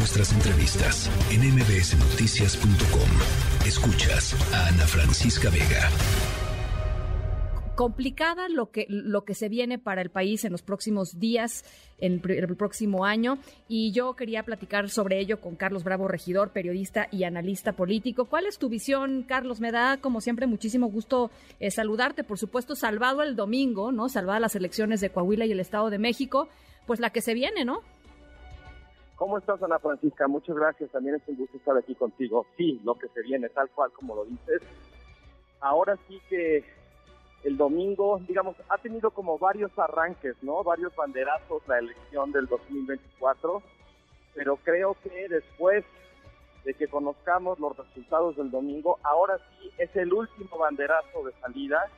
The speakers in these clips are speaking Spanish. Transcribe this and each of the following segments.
nuestras entrevistas en mbsnoticias.com. Escuchas a Ana Francisca Vega complicada lo que, lo que se viene para el país en los próximos días, en el, próximo año. Y yo quería platicar sobre ello con Carlos Bravo, regidor, periodista y analista político. ¿Cuál es tu visión, Carlos? Me da, como siempre, muchísimo gusto eh, saludarte. Por supuesto, salvado el domingo, ¿no? Salvada las elecciones de Coahuila y el Estado de México, pues la que se viene, ¿no? ¿Cómo estás, Ana Francisca? Muchas gracias. También es un gusto estar aquí contigo. Sí, lo que se viene, tal cual como lo dices. Ahora sí que el domingo, digamos, ha tenido como varios arranques, ¿no? Varios banderazos la elección del 2024, pero creo que después de que conozcamos los resultados del domingo, ahora sí es el último banderazo de salida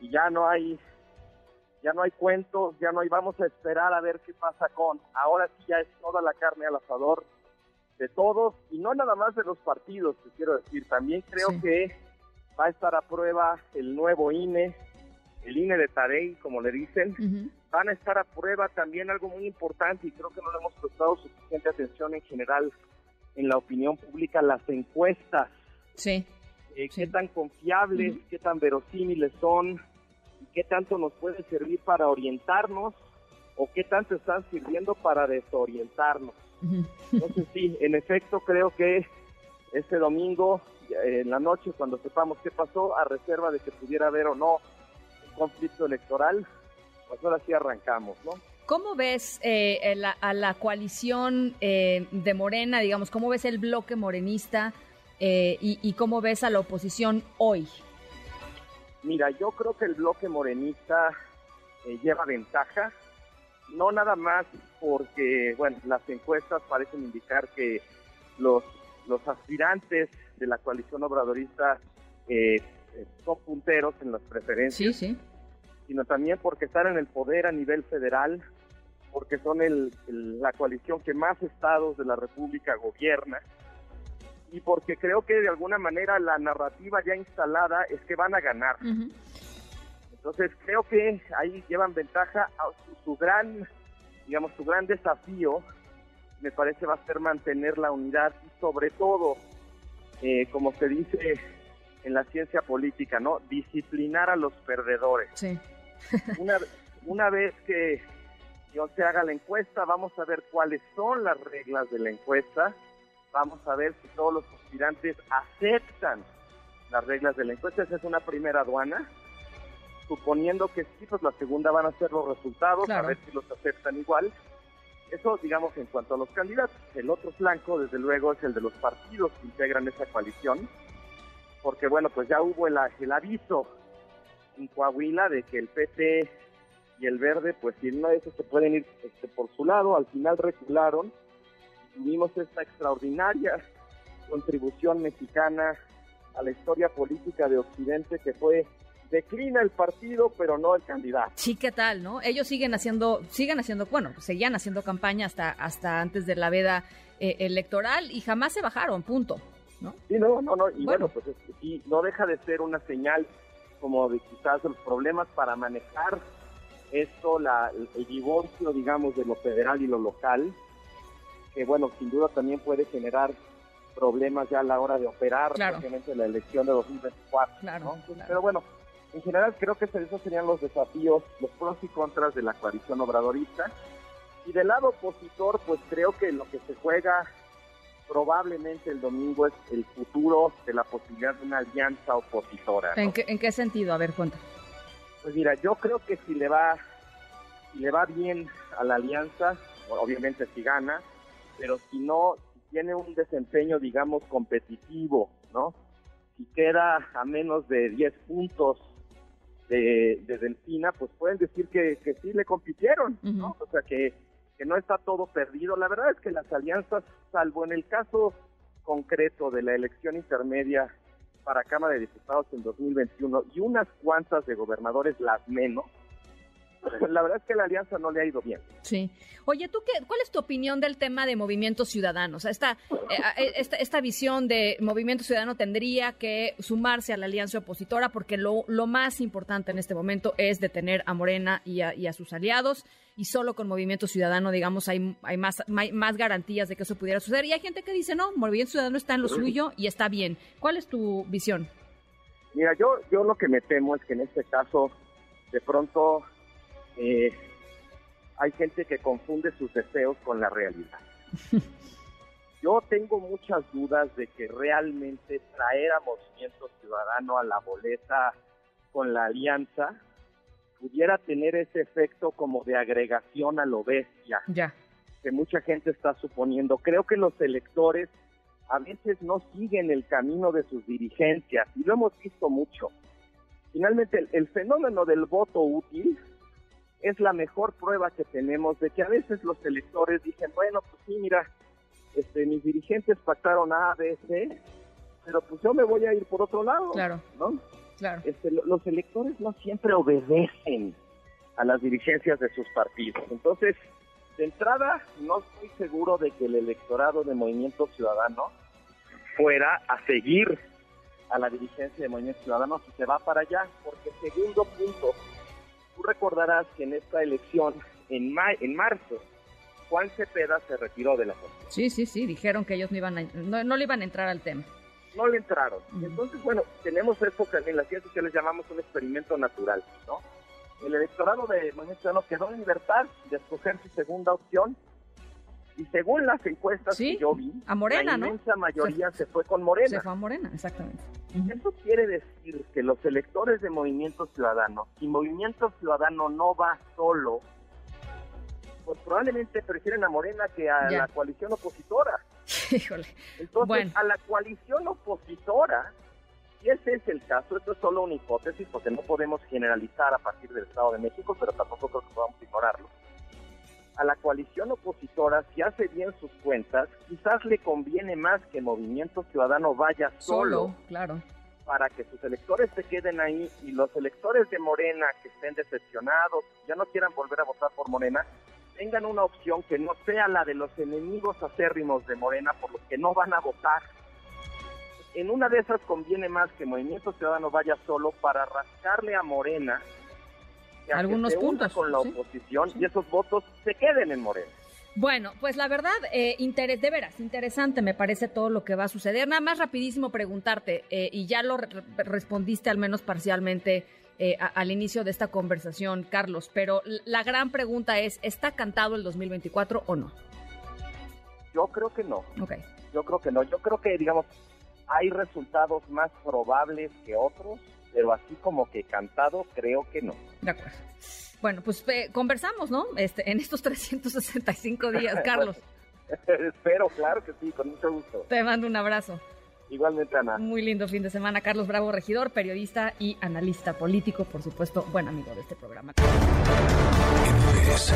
y ya no hay ya no hay cuentos, ya no hay vamos a esperar a ver qué pasa con. Ahora sí ya es toda la carne al asador de todos y no nada más de los partidos, te quiero decir, también creo que va a estar a prueba el nuevo INE, el INE de Tarey, como le dicen. Van a estar a prueba también algo muy importante y creo que no le hemos prestado suficiente atención en general en la opinión pública, las encuestas. Sí. Eh, ¿Qué tan confiables, qué tan verosímiles son? ¿Y qué tanto nos puede servir para orientarnos? ¿O qué tanto están sirviendo para desorientarnos? Entonces sí, en efecto creo que este domingo en la noche, cuando sepamos qué pasó, a reserva de que pudiera haber o no un conflicto electoral, pues ahora sí arrancamos, ¿no? ¿Cómo ves eh, a la coalición eh, de Morena, digamos, cómo ves el bloque morenista eh, y, cómo ves a la oposición hoy? Mira, yo creo que el bloque morenista lleva ventaja, no nada más porque, bueno, las encuestas parecen indicar que los, los aspirantes de la coalición obradorista eh, eh, son punteros en las preferencias, sí, sí. sino también porque están en el poder a nivel federal, porque son el, la coalición que más estados de la República gobierna y porque creo que de alguna manera la narrativa ya instalada es que van a ganar. Entonces creo que ahí llevan ventaja a su gran, digamos, su gran desafío me parece va a ser mantener la unidad y sobre todo eh, como se dice en la ciencia política, ¿no? Disciplinar a los perdedores. Sí. una, una vez que se haga la encuesta, vamos a ver cuáles son las reglas de la encuesta, vamos a ver si todos los aspirantes aceptan las reglas de la encuesta, esa es una primera aduana, suponiendo que sí, pues la segunda van a ser los resultados, a ver si los aceptan igual, eso, digamos, en cuanto a los candidatos. El otro flanco, desde luego, es el de los partidos que integran esa coalición, porque, bueno, pues ya hubo el, el aviso en Coahuila de que el PT y el Verde, pues si no de esos se pueden ir este, por su lado, al final recularon tuvimos esta extraordinaria contribución mexicana a la historia política de Occidente que fue declina el partido, pero no el candidato. Sí, ¿qué tal, no? Ellos siguen haciendo, siguen haciendo, bueno, seguían haciendo campaña hasta, hasta antes de la veda eh, electoral y jamás se bajaron, punto, ¿no? Sí, no, no, no, y bueno, pues sí, no deja de ser una señal como de quizás los problemas para manejar esto, la, el, divorcio, digamos, de lo federal y lo local, que bueno, sin duda también puede generar problemas ya a la hora de operar, claro. la elección de 2024. Claro, Pero bueno, en general creo que esos serían los desafíos, los pros y contras de la coalición obradorista. Y del lado opositor, pues creo que lo que se juega probablemente el domingo es el futuro de la posibilidad de una alianza opositora. ¿En, qué, sentido? A ver, cuenta. Pues mira, yo creo que si le va, si le va bien a la alianza, obviamente si gana, pero si no, si tiene un desempeño, digamos, competitivo, ¿no? Si queda a menos de 10 puntos de, de Delfina, pues pueden decir que, que sí le compitieron, ¿no? O sea, que, que no está todo perdido. La verdad es que las alianzas, salvo en el caso concreto de la elección intermedia para Cámara de Diputados en 2021 y unas cuantas de gobernadores, las menos, la verdad es que la alianza no le ha ido bien. Sí. Oye, ¿tú qué, cuál es tu opinión del tema de movimiento ciudadano? O sea, esta, eh, eh, esta, esta, visión de movimiento ciudadano tendría que sumarse a la alianza opositora porque lo, lo más importante en este momento es detener a Morena y a, y a sus aliados y solo con movimiento ciudadano, digamos, hay, hay más, más garantías de que eso pudiera suceder. Y hay gente que dice, no, movimiento ciudadano está en lo suyo y está bien. ¿Cuál es tu visión? Mira, yo, yo lo que me temo es que en este caso, de pronto, hay gente que confunde sus deseos con la realidad. Yo tengo muchas dudas de que realmente traer a Movimiento Ciudadano a la boleta con la alianza pudiera tener ese efecto como de agregación a lo bestia ya. que mucha gente está suponiendo. Creo que los electores a veces no siguen el camino de sus dirigencias y lo hemos visto mucho. Finalmente, el, el fenómeno del voto útil es la mejor prueba que tenemos de que a veces los electores dicen, bueno, pues sí, mira, este, mis dirigentes pactaron A, B, C, pero pues yo me voy a ir por otro lado. Claro. ¿no? Claro. Este, los electores no siempre obedecen a las dirigencias de sus partidos. Entonces, de entrada, no estoy seguro de que el electorado de Movimiento Ciudadano fuera a seguir a la dirigencia de Movimiento Ciudadano si se va para allá, porque segundo punto, tú recordarás que en esta elección, en, ma en marzo, Juan Cepeda se retiró de la Constitución. Sí, sí, sí, dijeron que ellos no, iban a, no, no le iban a entrar al tema. No le entraron. Uh -huh. Entonces, bueno, tenemos esto que en las ciencias que les llamamos un experimento natural, ¿no? El electorado de Ciudadano quedó en libertad de escoger su segunda opción y según las encuestas sí, que yo vi, a Morena, la inmensa ¿no? mayoría se, se, fue con Morena. Se fue a Morena, exactamente. Eso quiere decir que los electores de Movimiento Ciudadano, si Movimiento Ciudadano no va solo, pues probablemente prefieren a Morena que a Ya. la coalición opositora. Híjole. Entonces, Bueno. a la coalición opositora, y ese es el caso, esto es solo una hipótesis porque no podemos generalizar a partir del Estado de México, pero tampoco creo que podamos ignorarlo. A la coalición opositora, si hace bien sus cuentas, quizás le conviene más que Movimiento Ciudadano vaya solo, Solo, claro. para que sus electores se queden ahí y los electores de Morena que estén decepcionados, ya no quieran volver a votar por Morena, tengan una opción que no sea la de los enemigos acérrimos de Morena por los que no van a votar. En una de esas conviene más que Movimiento Ciudadano vaya solo para rascarle a Morena que Algunos una puntos, con la oposición Sí. y esos votos se queden en Morena. Bueno, pues la verdad, eh, interés, de veras, interesante me parece todo lo que va a suceder. Nada más rapidísimo preguntarte, eh, y ya lo re respondiste al menos parcialmente eh, al inicio de esta conversación, Carlos, pero la gran pregunta es, ¿está cantado el 2024 o no? Yo creo que no. Ok. Yo creo que no. Yo creo que, digamos, hay resultados más probables que otros, pero así como que cantado, creo que no. De acuerdo. Bueno, pues eh, conversamos, ¿no? Este, en estos 365 días, Carlos. Espero, claro que sí, con mucho gusto. Te mando un abrazo. Igualmente, Ana. Muy lindo fin de semana. Carlos Bravo, regidor, periodista y analista político, por supuesto, buen amigo de este programa. MBS